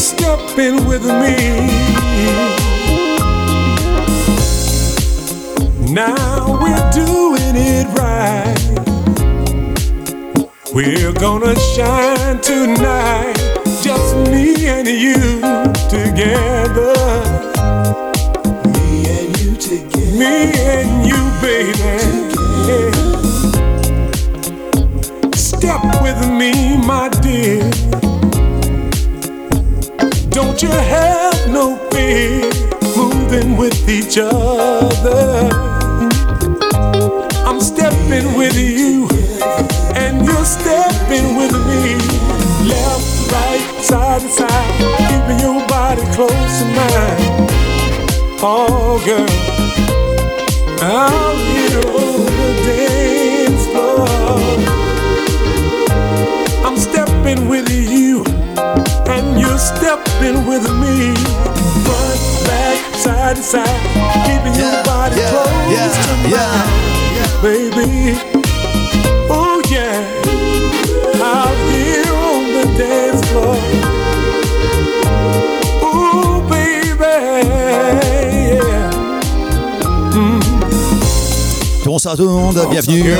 stepping with me. Now we're doing it right. We're gonna shine tonight, just me and you together. Me and you together. Me and you, baby. Step with me, my dear. You have no fear moving with each other. I'm stepping with you, and you're stepping with me. Left, right, side to side, keeping your body close to mine. Oh, girl, out here on the dance floor. I'm stepping with you, and you're stepping with me. Front, back, side to side, keeping your body close to mine baby. Bonsoir tout le monde, bienvenue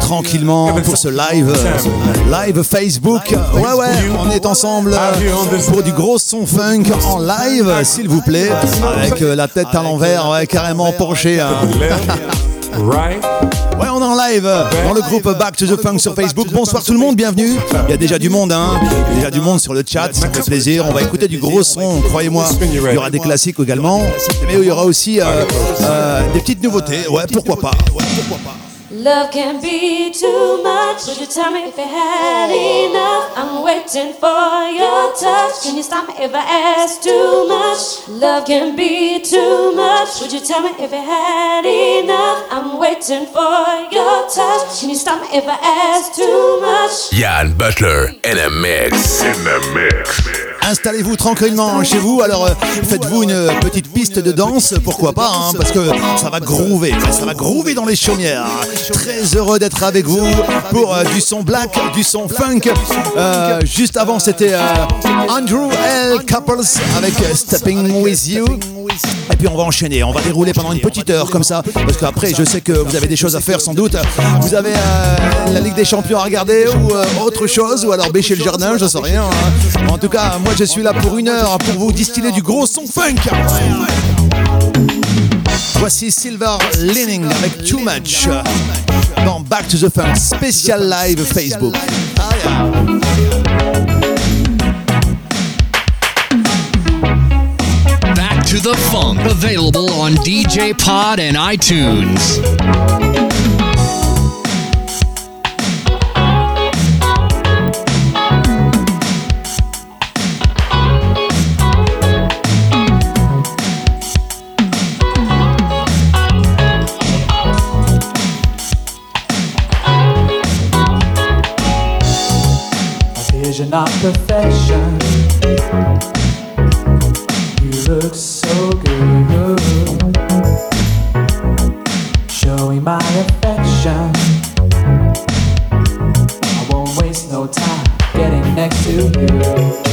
tranquillement pour ce live, live Facebook. Ouais ouais, on est ensemble pour du gros son funk en live, s'il vous plaît, avec la tête à l'envers, ouais, carrément penchée. hein. En live dans le groupe Back to the Funk sur Facebook. Bonsoir tout le monde, bienvenue. Il y a déjà du monde, hein. Il y a déjà du monde sur le chat, ça fait plaisir. On va écouter du gros son, croyez-moi. Il y aura des classiques également, mais il y aura aussi euh, euh, des petites nouveautés. Ouais, pourquoi pas. Love can be too much. Would you tell me if you had enough? I'm waiting for your touch. Can you stop me if I ask too much? Love can be too much. Would you tell me if you had enough? I'm waiting for your touch. Can you stop me if I ask too much? Jan Butler in a mix. In the mix. Installez-vous tranquillement chez vous, alors euh, faites-vous une petite piste de danse, pourquoi pas, hein, parce que ça va groover, ça va groover dans les chaumières. Très heureux d'être avec vous pour euh, du son black, du son funk. Euh, juste avant, c'était euh, Andrew L. Couples avec euh, Stepping With You. Et puis on va enchaîner, on va dérouler pendant une petite heure comme ça, parce qu'après je sais que vous avez des choses à faire sans doute. Vous avez euh, la Ligue des Champions à regarder ou euh, autre chose, ou alors bêcher le jardin, je sais rien. hein. En tout cas, moi je suis là pour une heure pour vous distiller du gros son funk. Voici Silver Lining avec Too Much dans Back to the Funk spécial live Facebook. Back to the Funk, available on DJ Pod and iTunes. of perfection looks so good. Showing my affection. I won't waste no time getting next to you.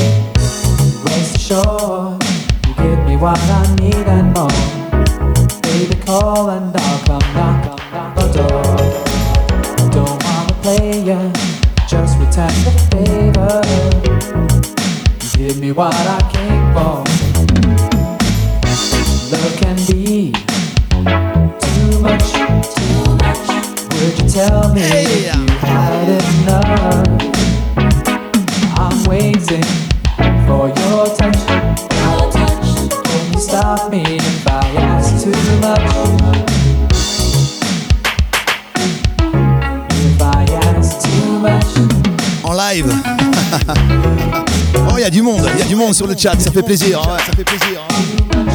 Chat, ça fait plaisir. hein, ça fait plaisir. hein.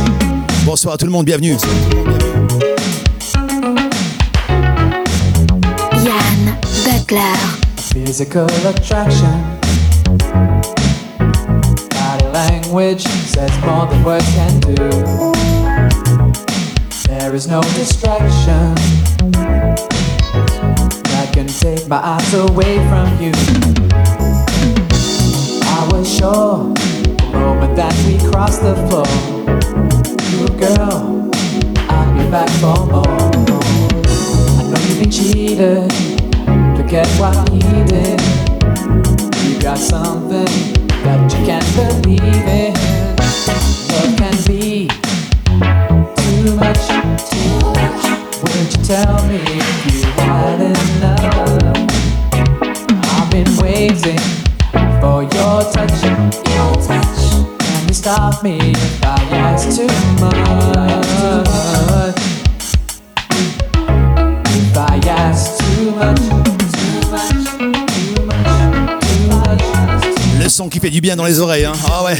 Bonsoir à tout le monde, bienvenue. Yann Butler. Physical attraction. Body language says more than words can do. There is no distraction that can take my eyes away from you. I was sure that we crossed the floor, you girl, I'd be back for more. I know you've been cheated forget what he did. You got something that you can't believe in. Love can be too much, too much. Wouldn't you tell me if you stop me if I ask too much? If I ask too much, too much, too much, too much. Le son qui fait du bien dans les oreilles. hein. Ah ouais.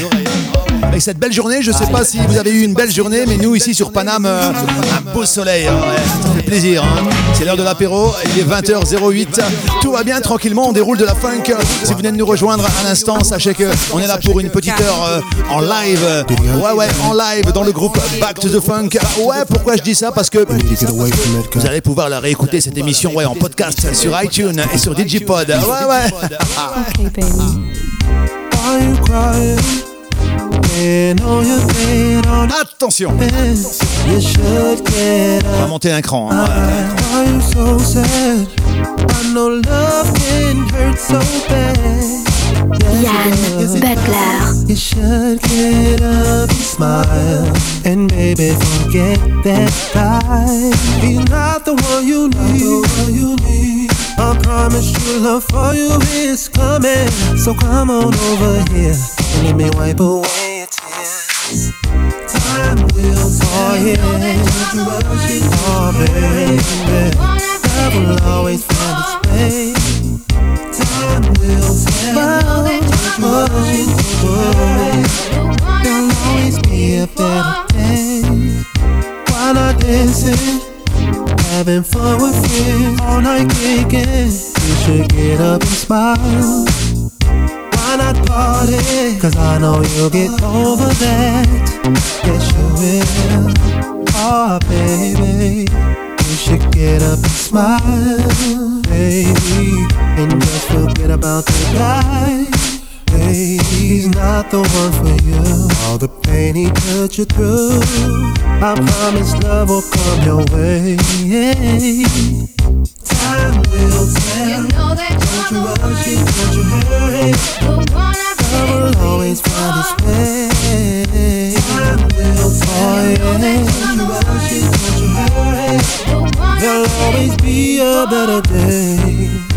Avec cette belle journée, je sais pas si vous avez eu une belle journée, mais nous ici sur Paname, euh, un beau soleil. hein, ça fait plaisir. hein. C'est l'heure de l'apéro, il est 20h08. Tout va bien tranquillement, on déroule de la funk. Si vous venez de nous rejoindre à l'instant, sachez que on est là pour une petite heure euh, en live. Ouais ouais, en live dans le groupe Back to the Funk. Ouais, pourquoi je dis ça? Parce que vous allez pouvoir la réécouter cette émission ouais en podcast sur iTunes et sur Digipod. Ouais ouais. Are you Attention, on va monter un cran. hein. Ouais. Why you so sad? I know love can hurt so bad. Yann Butler. You should get up and smile and baby forget that guy. He's not the one you need. I promise you love for you is coming. So come on over here and let me wipe away your tears. Time will tell. Yeah. Oh baby. Love will always find its way. Time will tell. Oh, oh, There'll always be a better day. Why not dancing? Having fun with friends all night kicking. You should get up and smile. Why not party? Cause I know you'll get over that. Yes, you will. Oh, baby. You should get up and smile, baby. And just forget about the guy. Baby, he's not the one for you. All the pain he put you through. I promise love will come your way. Time will tell. Don't you rush it, don't you hurry. Love will always find its way. Time will tell. Don't you rush it, don't you hurry. There'll always be a better day.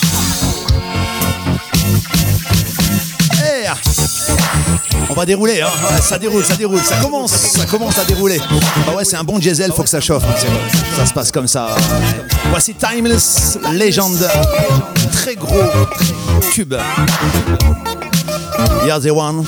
On va dérouler, hein. Ouais, ça déroule, ça déroule, ça commence, ça commence à dérouler. Ah ouais, c'est un bon diesel, faut que ça chauffe. hein, Ça se passe comme ça. Voici Timeless Legend, très gros tube. You're the one.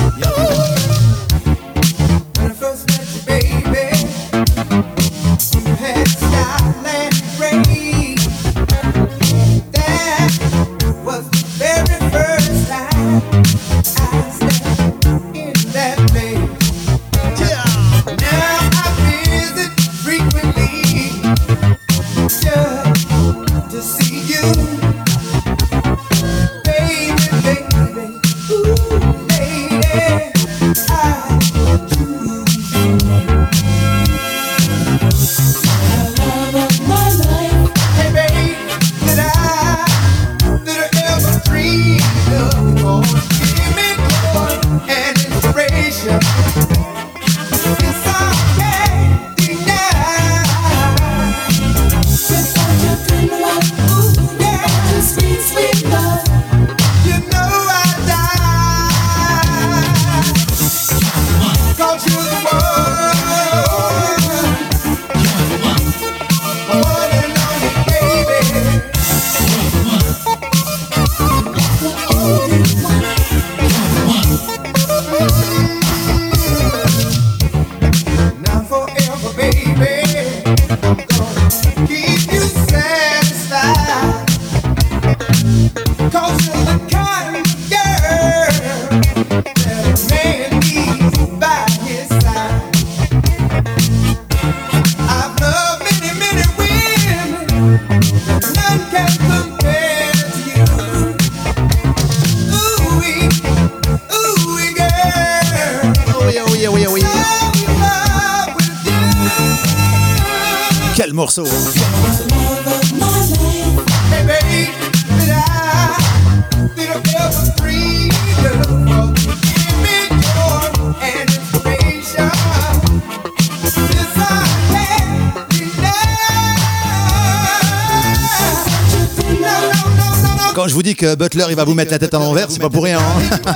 Butler il va vous mettre la tête à l'envers, c'est pas pour rien. hein.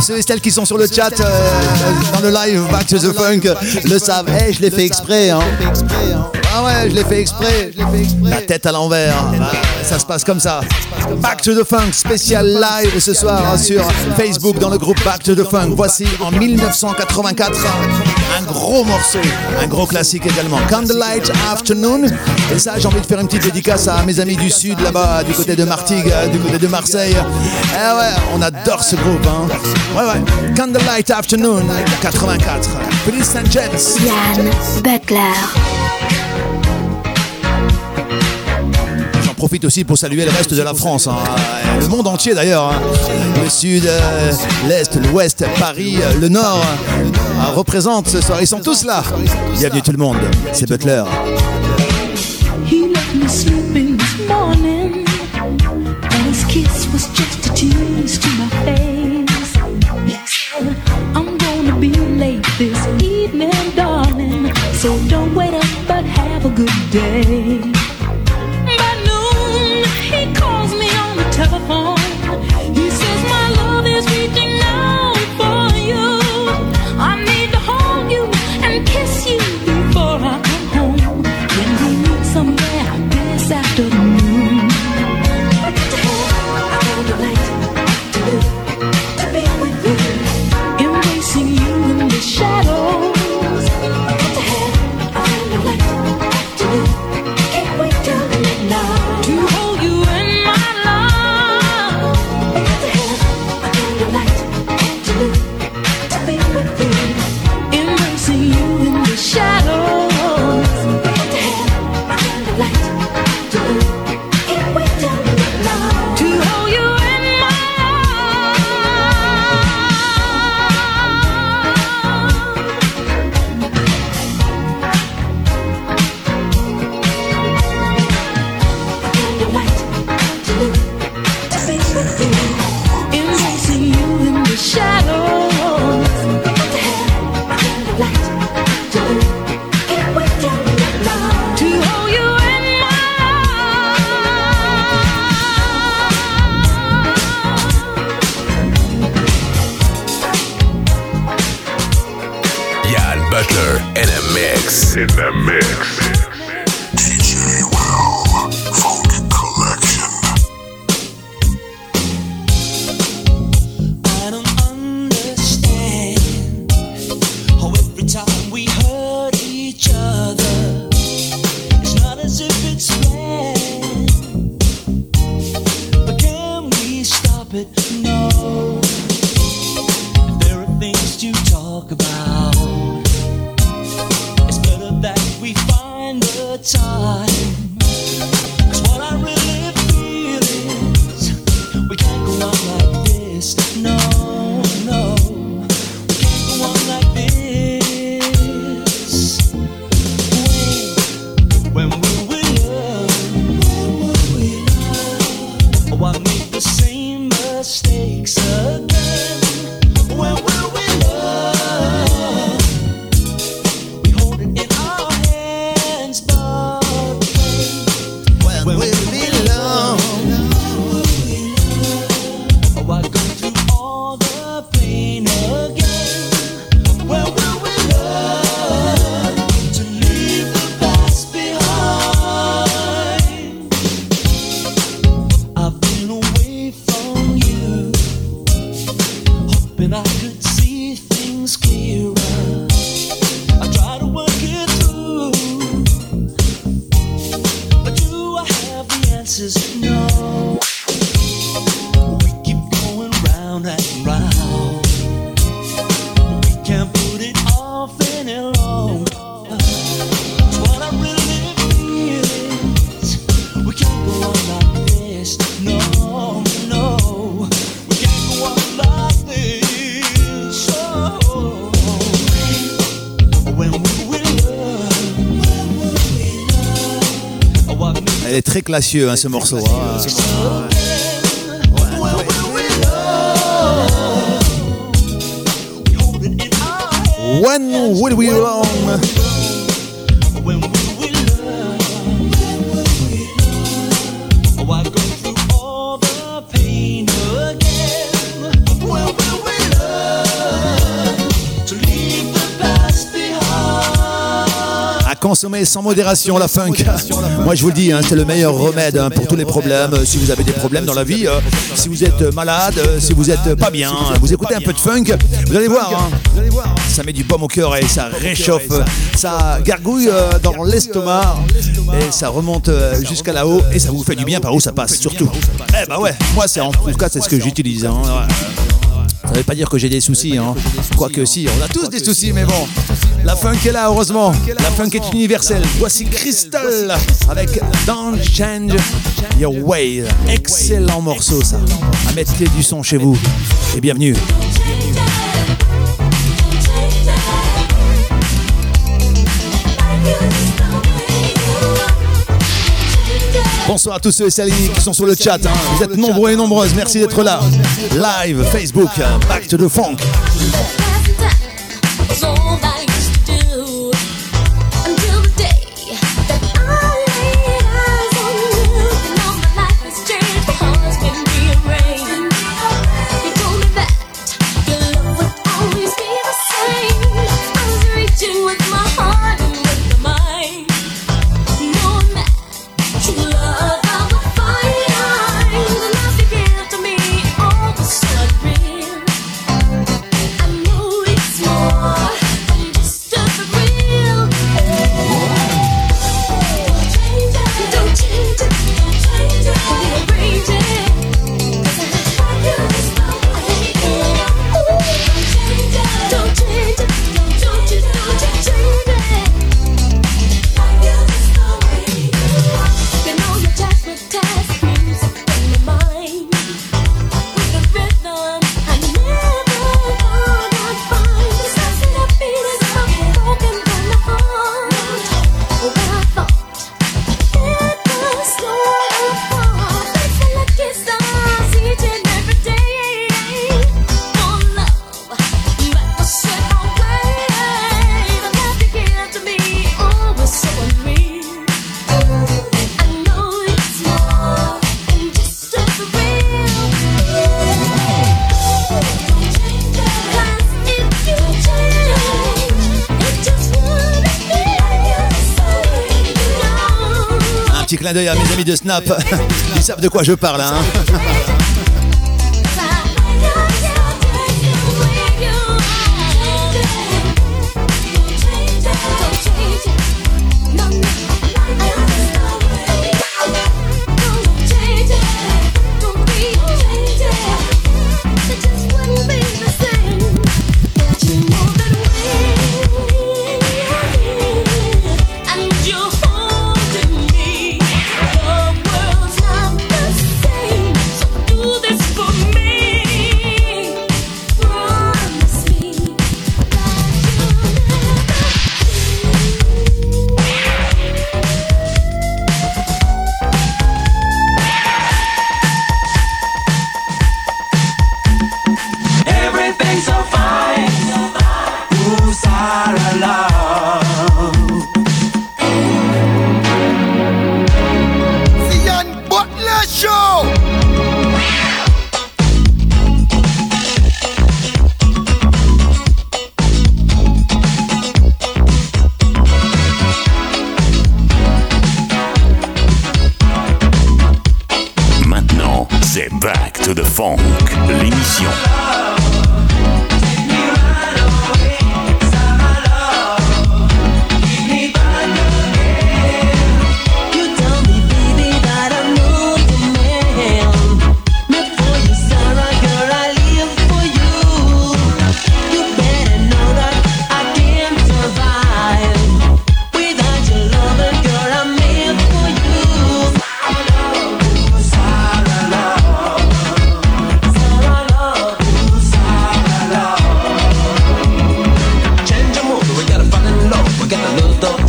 Ceux et celles qui sont sur le chat euh, dans le live Back to the Funk le savent. Eh, je l'ai fait exprès. Hein. Ah ouais, je l'ai fait exprès. La tête à l'envers. Ah, ça se passe comme ça. Back to the Funk spécial live ce soir sur Facebook dans le groupe Back to the Funk. Voici en 1984 un gros morceau, un gros classique également. Candlelight Afternoon. Et ça, j'ai envie de faire une petite dédicace à mes amis du sud là-bas, du côté de Martigues, du côté de Marseille. Eh ouais, on adore ce groupe. Hein. Ouais, ouais. Candlelight Afternoon 84. Police St. James. Yann Butler. Profite aussi pour saluer le reste de la France, hein. le monde entier d'ailleurs. hein. Le sud, euh, l'est, l'ouest, Paris, euh, le nord euh, représente ce soir. Ils sont tous là. Bienvenue tout le monde. C'est Butler. So don't wait up, but have a good day. Hoping I could see things clearer. Classieux, hein, ce morceau. hein. When will we? Consommer sans modération la funk. Moi je vous le dis, hein, c'est le meilleur remède hein, pour tous les problèmes. Si vous avez des problèmes dans la vie, euh, si vous êtes malade, euh, si vous êtes pas bien, vous écoutez un peu de funk, vous allez voir. hein, ça met du baume au cœur et ça réchauffe, ça gargouille euh, dans l'estomac et ça remonte jusqu'à là-haut et ça vous fait du bien par où ça passe surtout. Eh bah ouais, moi c'est en tout cas c'est ce que j'utilise. Hein. Ça veut pas dire que j'ai des soucis, hein. Quoique si, on a tous des soucis, mais bon. La funk est là, heureusement. La funk est universelle. Voici Crystal avec Don't Change Your Way. Excellent morceau, ça. À mettre clé du son chez vous. Et bienvenue. Bonsoir à tous ceux et celles qui sont sur le chat. hein. Vous êtes nombreux et nombreuses. Merci d'être là. Live, Facebook, Back to the Funk. clin d'œil à mes amis de Snap. Ils savent de quoi je parle. Hein.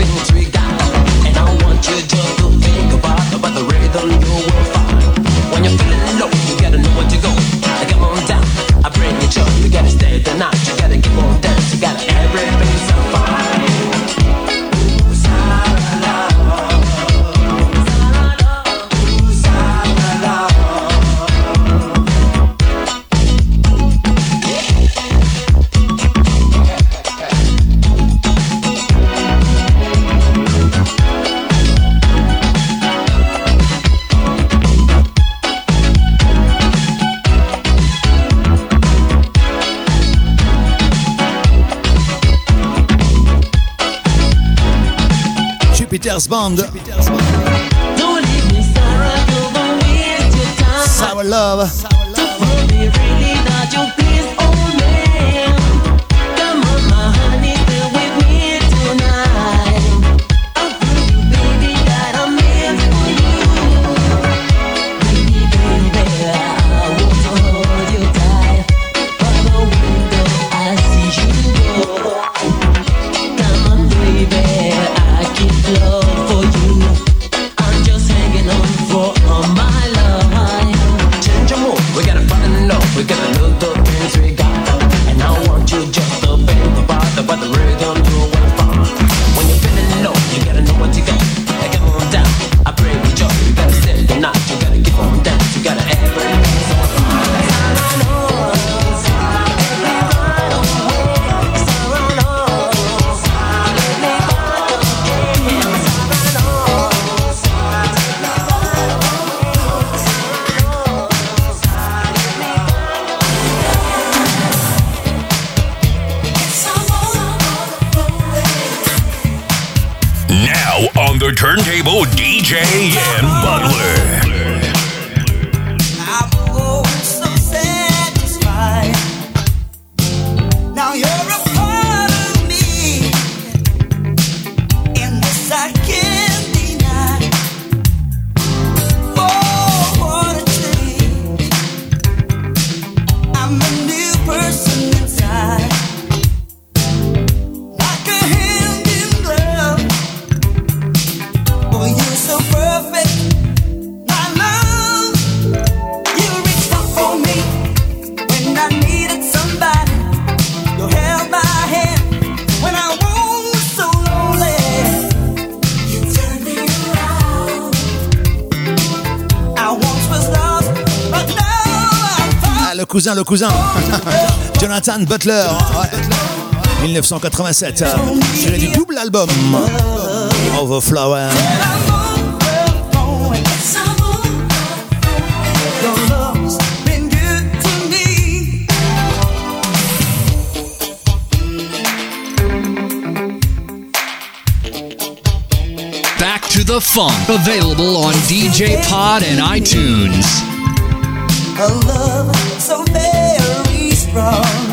been triggered, and I want you. Peters Band DJ and Butler. Cousin. Jonathan Butler, 1987. C'est du double album. Overflower. Back to the Funk, available on DJ Pod and iTunes. from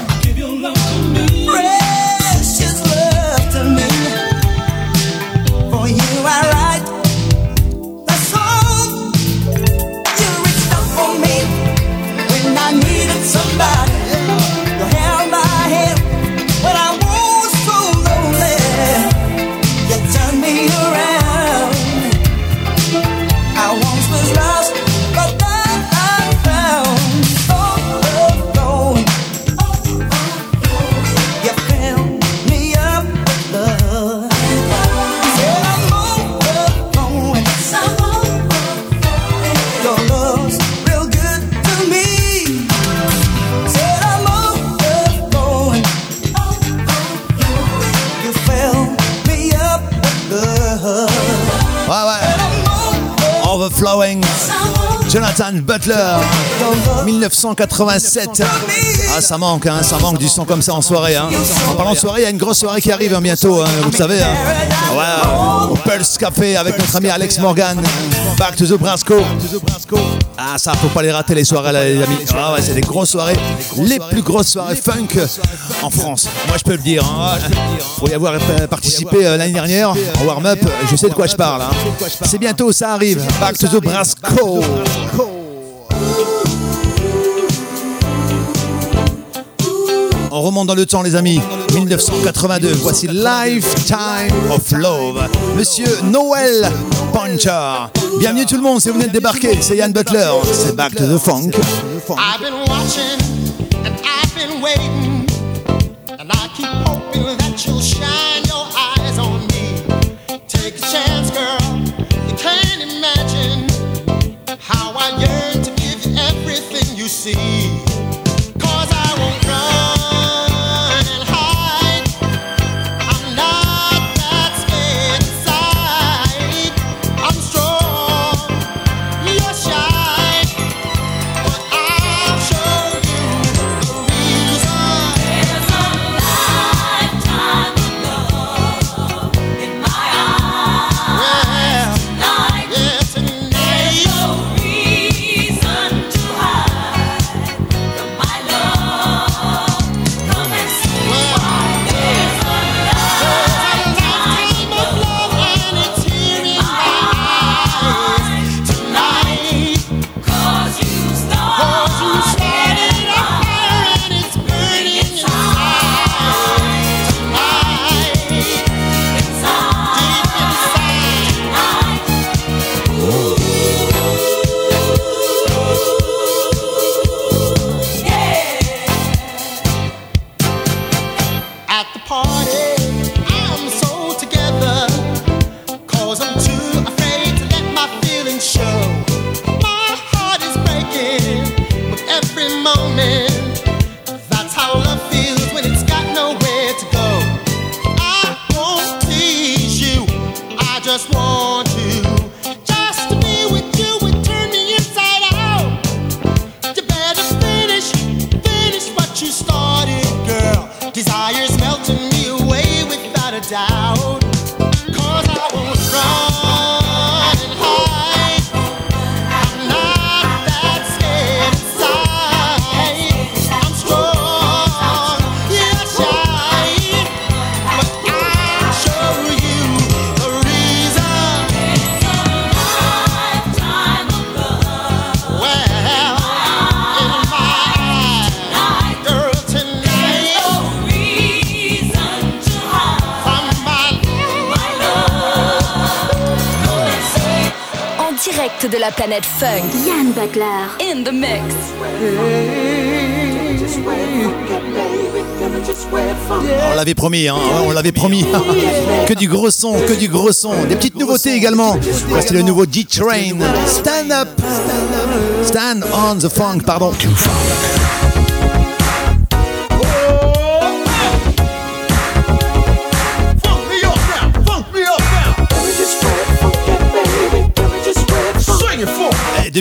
Butler. 1987. Ah, ça manque, hein, ça manque du son comme ça en soirée. Hein. En parlant de soirée, il y a une grosse soirée qui arrive hein, bientôt, hein, vous savez. Hein. Ouais, au Pulse Café avec notre ami Alex Morgan. Back to the Brasco. Ah, ça, faut pas les rater les soirées, là, les amis. Ah, ouais, c'est des grosses soirées. Les plus grosses soirées funk en France. Moi, je peux le dire. Hein. Pour y avoir euh, participé euh, l'année dernière en warm-up, je sais de quoi je parle. hein. C'est bientôt, ça arrive. Back to the Brasco. On remonte dans le temps, les amis. 1982. Voici Lifetime of Love. Monsieur Noël Puncher. Bienvenue tout le monde, si vous venez de débarquer. C'est Yann Butler. C'est Back to the Funk. I've been waiting, and I keep hoping that you'll shine direct de la planète funk. Yann Butler. In the mix. On l'avait promis, hein, on l'avait promis. que du gros son, que du gros son. Des petites nouveautés également. Voici le nouveau D-Train. Stand up. Stand on the funk, pardon.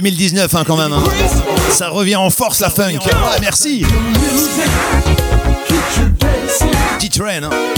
2019 hein, quand même. hein. Ça revient en force la funk. Ah, merci. D-Train. hein.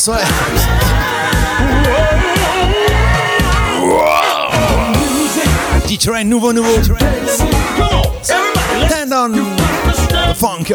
Puissance, ouais. D-Train, nouveau, nouveau. Stand on the funk.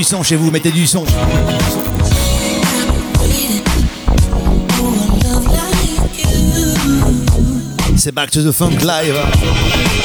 Du son chez vous, mettez du son. C'est Back to the Funk Live.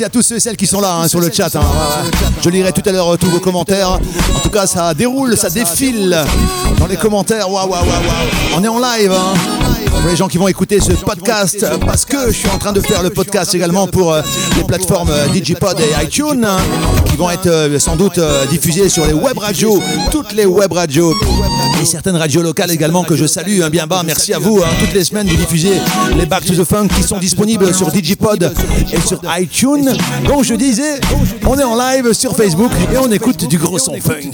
Merci à tous ceux et celles qui sont là hein, sur le chat. hein. Je lirai tout à l'heure euh, tous vos commentaires. En tout cas, ça déroule, ça défile dans les commentaires. Waouh, waouh, waouh, waouh. On est en live. hein. Pour les gens qui vont écouter ce podcast, euh, parce que je suis en train de faire le podcast également pour euh, les plateformes euh, Digipod et iTunes, hein, qui vont être euh, sans doute euh, diffusées sur les web radios, toutes les web radios et certaines radios locales également que je salue hein, bien bas. Merci à vous. hein. Toutes les semaines, vous diffusez les Back to the Funk qui sont disponibles sur Digipod et sur iTunes. Donc je disais, on est en live sur Facebook et on écoute du gros son funk.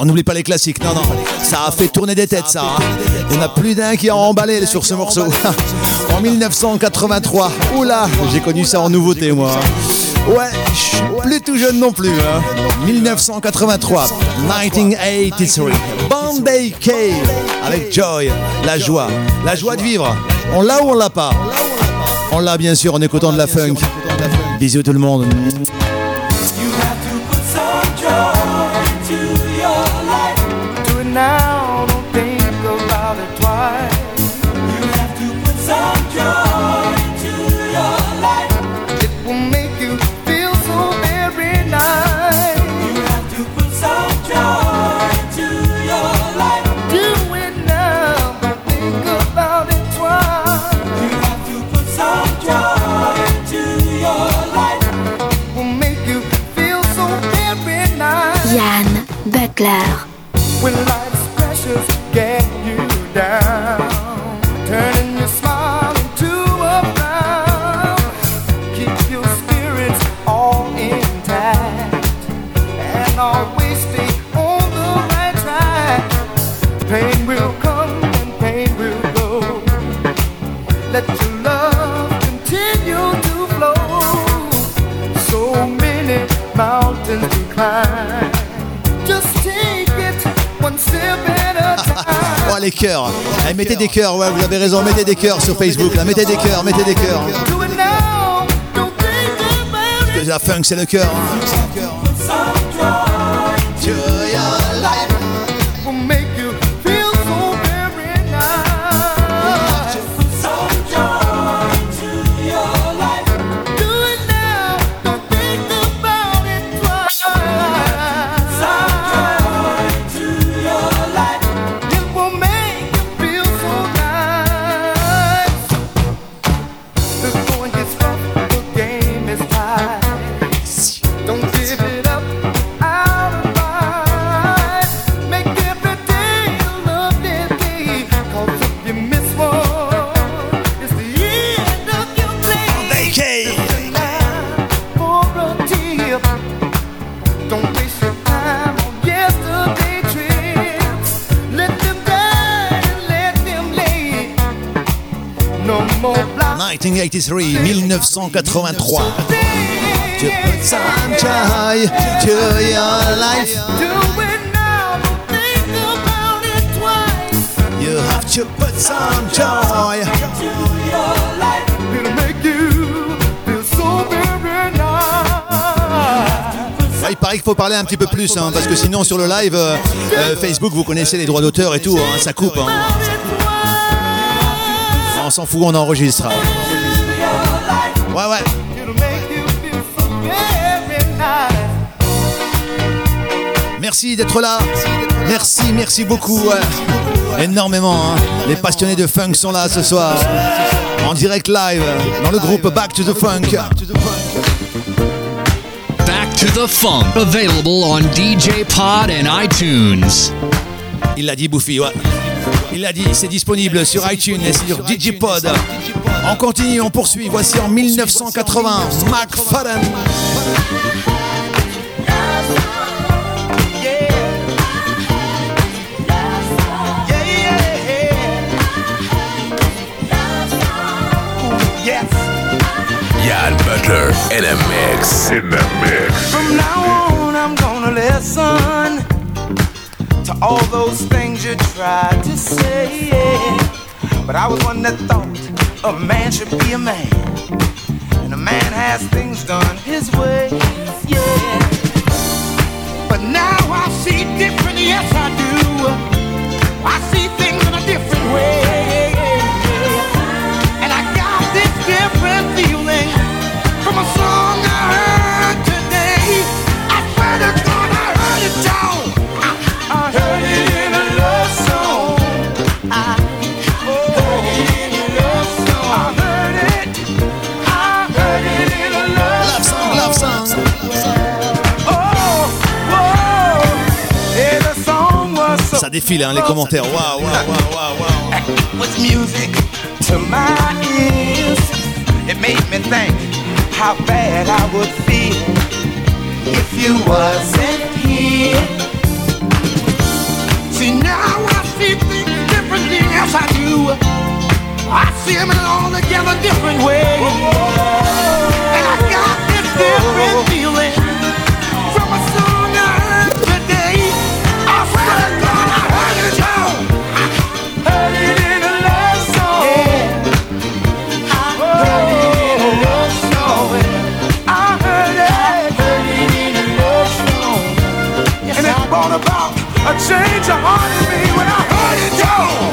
On n'oublie pas les classiques, non, non. Ça a fait tourner des têtes, ça. hein. Il y en a plus d'un qui a emballé sur ce morceau. en 1983. Oula, j'ai connu ça en nouveauté, moi. Ouais, je suis plus tout jeune non plus. hein. 1983, 1983. Bombay K avec Joy, la joie, la joie de vivre. On l'a ou on l'a pas? On l'a bien sûr en écoutant de la funk. Bisous tout le monde. Des cœurs, ouais vous avez raison, mettez des cœurs sur Facebook là, mettez des cœurs, mettez des cœurs. La funk c'est le cœur. hein. 1983, 1983. To put some joy to your life. You have to put some joy. It'll make you feel so very nice. Ah, il paraît qu'il faut parler un petit peu plus, hein, parce que sinon sur le live euh, euh, Facebook, vous connaissez les droits d'auteur et tout, hein, ça coupe. hein. On s'en fout, on enregistre. Ouais, ouais. Merci d'être là. Merci, merci beaucoup. ouais. Énormément. hein. Les passionnés de funk sont là ce soir. En direct live dans le groupe Back to the Funk. Back to the Funk. Available on DJ Pod and iTunes. Il l'a dit, Bouffi, ouais. Il l'a dit, c'est disponible sur iTunes et sur Digipod. On continue, on poursuit. Voici en 1980, McFadden. Yann Butler in a mix. In the mix. From now on, I'm gonna listen all those things you tried to say. But I was one that thought a man should be a man, and a man has things done his way. Yeah. But now I see different, yes I do. Was so Ça défile, hein, les commentaires. Waouh, waouh, waouh, waouh, music to my ears. It made me think how bad I would feel if you wasn't here. See now I see things differently, yes I do. I see them in an altogether different way. And I got this different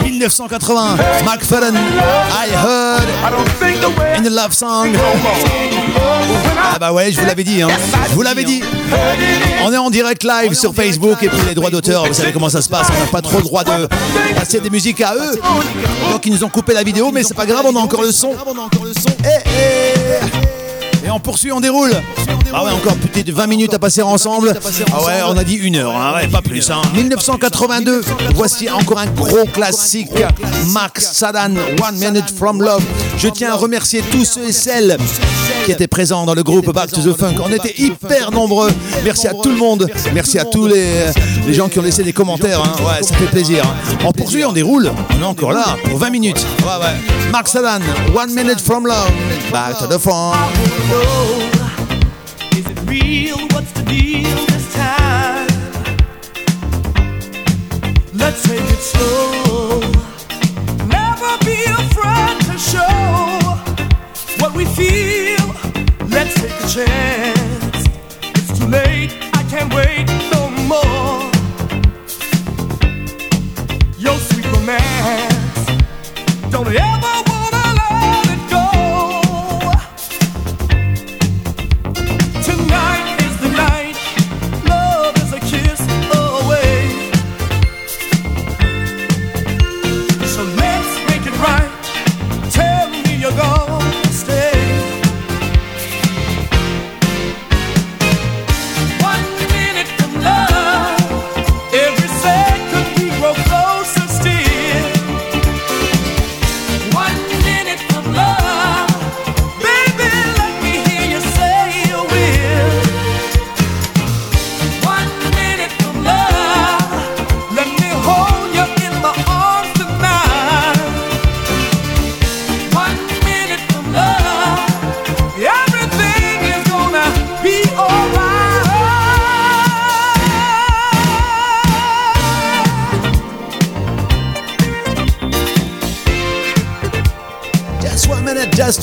1980, McFadden, I heard in a love song. Ah bah ouais, je vous l'avais dit, hein. Je vous l'avais dit. On est en direct live sur Facebook et puis les droits d'auteur, vous savez comment ça se passe. On n'a pas trop le droit de passer des musiques à eux. Donc ils nous ont coupé la vidéo, mais c'est pas grave, on a encore le son. Eh, eh. On poursuit, on déroule. Ah ouais, encore peut-être 20 minutes à passer ensemble. Ah ouais, on a dit une heure, hein, ouais, pas plus. Hein. 1982, voici encore un gros classique. Mark Sadan, One Minute From Love. Je tiens à remercier tous ceux et celles qui étaient présents dans le groupe Back to the Funk. On était hyper nombreux. Merci à tout le monde. Merci à tous les, les gens qui ont laissé des commentaires. hein. Ouais, ça fait plaisir. On poursuit, on déroule. On est encore là pour 20 minutes. Ouais, ouais. Mark Sadan, One Minute From Love. Back to the Funk. Let's take it slow. Take a chance. It's too late. I can't wait no more. Your. Don't ever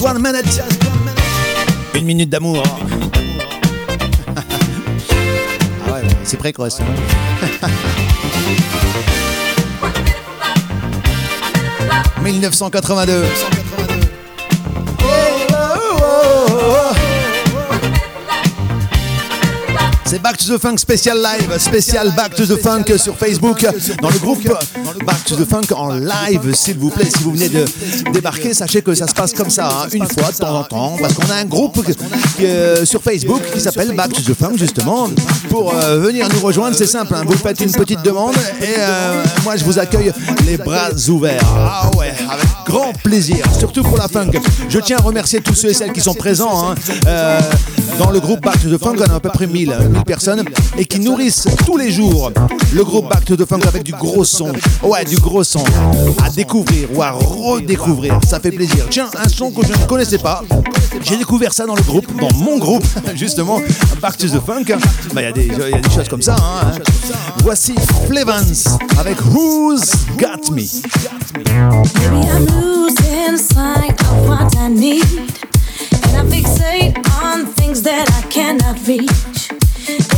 one minute, just one minute. Une minute d'amour. ah ouais, c'est précoce. hein. 1982. C'est Back to the Funk spécial live, spécial Back to the Funk sur Facebook, dans le groupe Back to the Funk en live, s'il vous plaît. Si vous venez de débarquer, sachez que ça se passe comme ça, hein, une fois de temps en temps, parce qu'on a un groupe euh, sur Facebook qui s'appelle Back to the Funk, justement. Pour euh, venir nous rejoindre, c'est simple, hein, vous faites une petite demande et euh, moi je vous accueille les bras ouverts. Ah ouais, avec grand plaisir, surtout pour la funk. Je tiens à remercier tous ceux et celles qui sont présents hein, dans le groupe Back to the Funk. On a à peu près 1000, 1000 personnes et qui nourrissent tous les jours le groupe Back to the Funk avec du gros son. Ouais, du gros son à découvrir ou à redécouvrir. Ça fait plaisir. Tiens, un son que je ne connaissais pas. J'ai découvert ça dans le groupe, dans mon groupe, justement, Back to the Funk. Bah, Il y, des- il y a des choses comme ça. hein. Voici Flevans avec Who's Got Me. Losing on things that I cannot.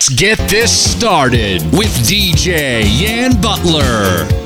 Let's get this started with DJ Yan Butler.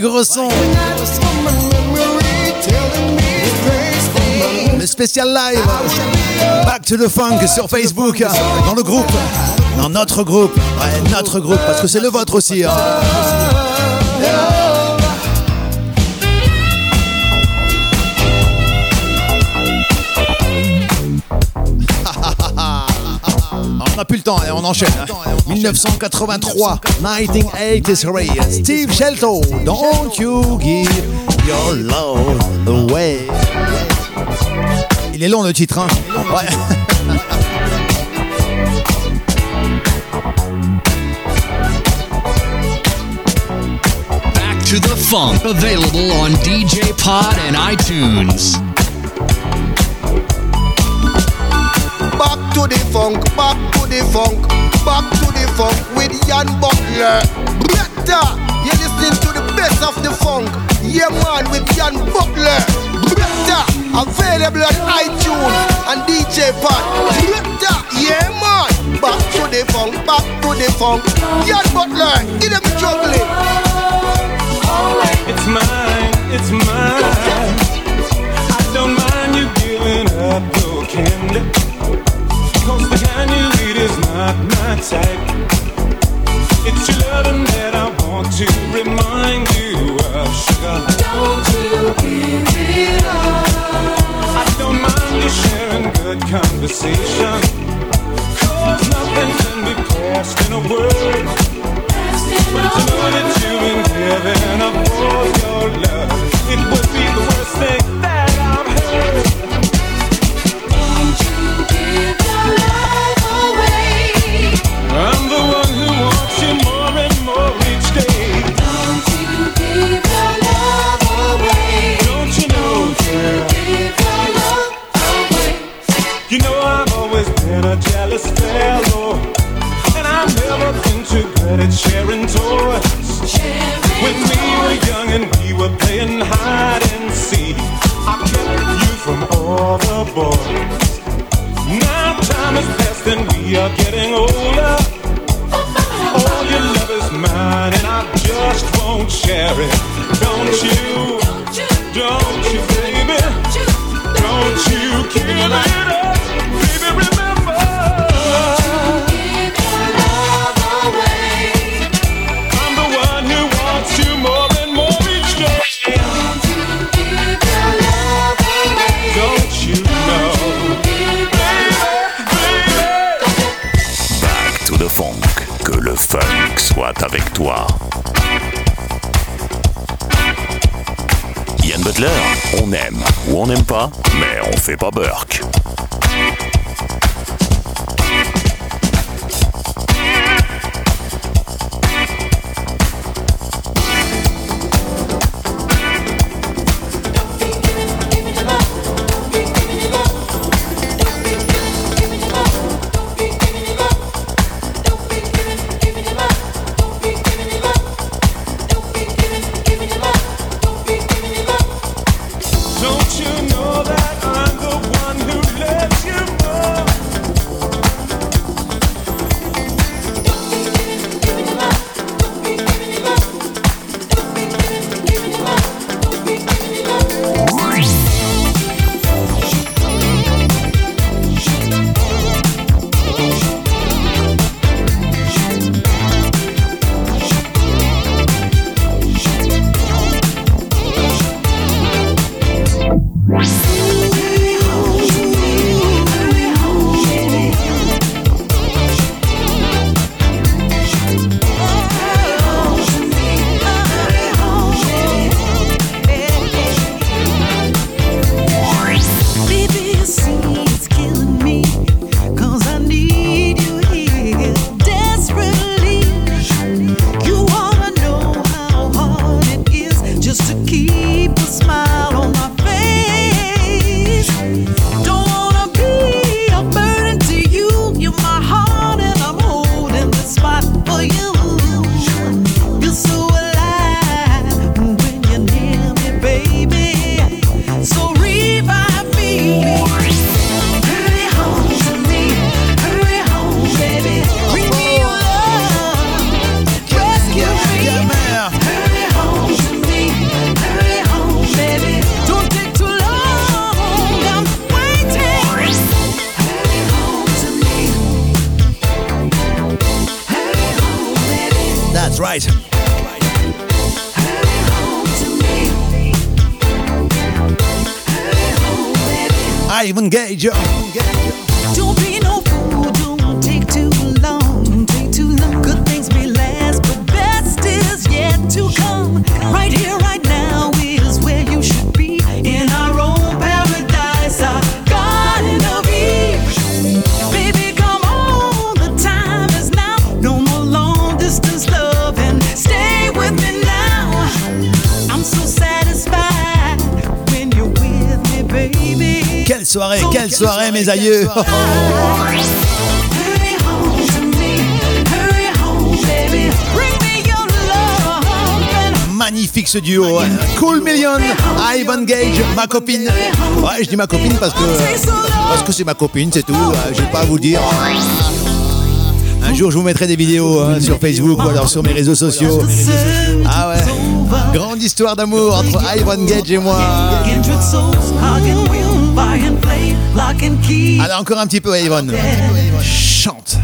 Strange spécial live. Back to the Funk sur Facebook, dans le groupe, dans notre groupe, ouais, notre groupe, parce que c'est le vôtre aussi. hein. Temps, et on enchaîne. hein. 1983, 1983, Steve Shelton, Don't You Give Your Love Away. Il est long le titre, hein Ouais. Back to the Funk, available on DJ Pod and iTunes. Funk, back to the funk with Jan Butler. Better, you listen to the best of the funk. Yeah, man, with Jan Butler. Better, available on iTunes and DJ Pod. Better, yeah, man. Back to the funk, back to the funk. Jan Butler, give them juggling. It's mine, it's mine. I don't mind you giving up your candy. Cause the kind you eat not my type. It's your loving that I want to remind you of, sugar. Don't you give it up. I don't mind you sharing good conversation. Cause nothing can be passed in a word. But to know that you've been given for your love, it would be the worst thing that I've heard. At sharing toys. When we were young and we were playing hide and seek, I kept you from all the boys. Now time has passed and we are getting older. All your love is mine and I just won't share it. Don't you? Don't you, baby? Don't you give it avec toi. Ian Butler, on aime ou on n'aime pas, mais on fait pas Burke. Ivan soirée, mes aïeux. Magnifique ce duo. ouais. Cool Million, Ivan Gage, ma copine. Ouais, je dis ma copine parce que parce que c'est ma copine, c'est tout. Je vais pas vous dire. Un jour, je vous mettrai des vidéos hein, sur Facebook ou alors sur mes réseaux sociaux. Ah ouais. Grande histoire d'amour entre Ivan Gage et moi. Allez, encore un petit peu, Ivan. Chante.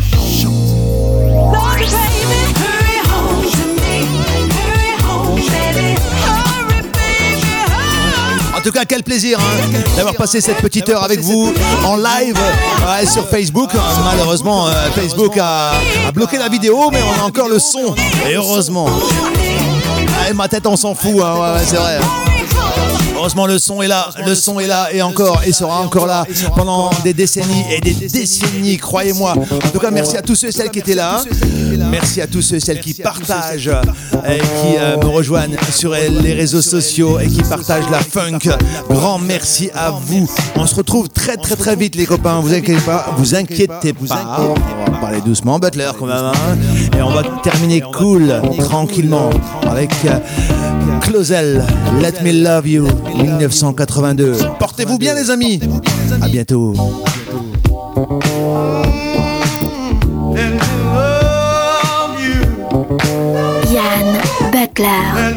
En tout cas, quel plaisir hein, d'avoir passé cette petite heure avec vous en live ouais, sur Facebook. Malheureusement, euh, Facebook a, a bloqué la vidéo, mais on a encore le son. Et heureusement. Ouais, ma tête, on s'en fout, hein, ouais, c'est vrai. Heureusement, le son est là, le son est là et encore, et sera encore là pendant des décennies et des décennies, croyez-moi. En tout cas, merci à tous ceux et celles qui étaient là. Merci à tous ceux et celles qui partagent et qui euh, me rejoignent sur les réseaux sociaux et qui partagent la funk. Grand merci à vous. On se retrouve très très très vite, les copains. Vous inquiétez pas, vous inquiétez pas. On va parler doucement, Butler, quand même. hein. Et on va terminer cool, tranquillement, avec euh, Closel, Let Me Love You, 1982. Portez-vous bien, les amis. À bientôt. Yann Butler.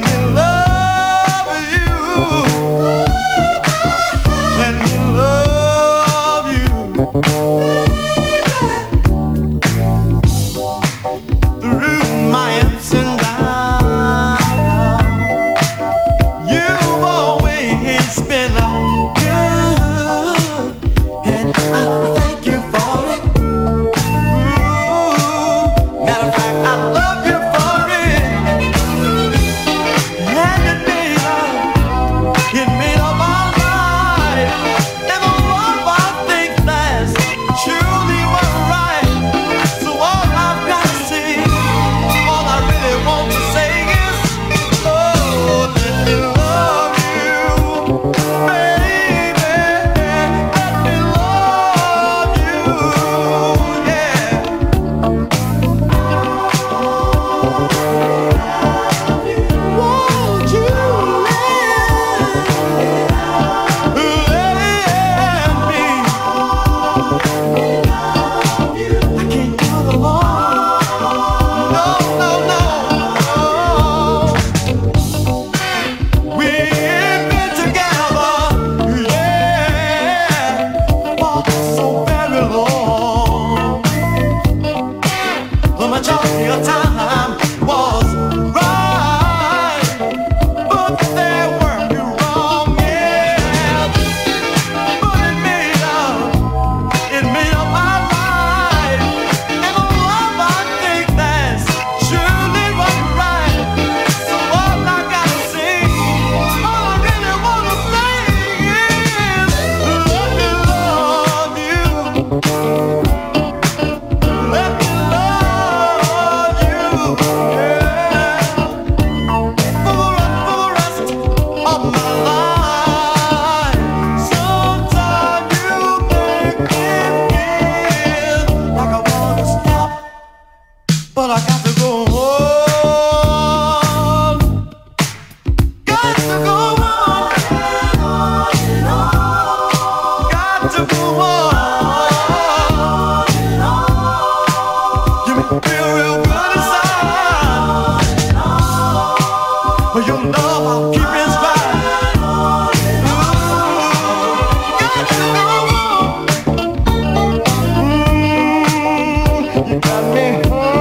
You got me home.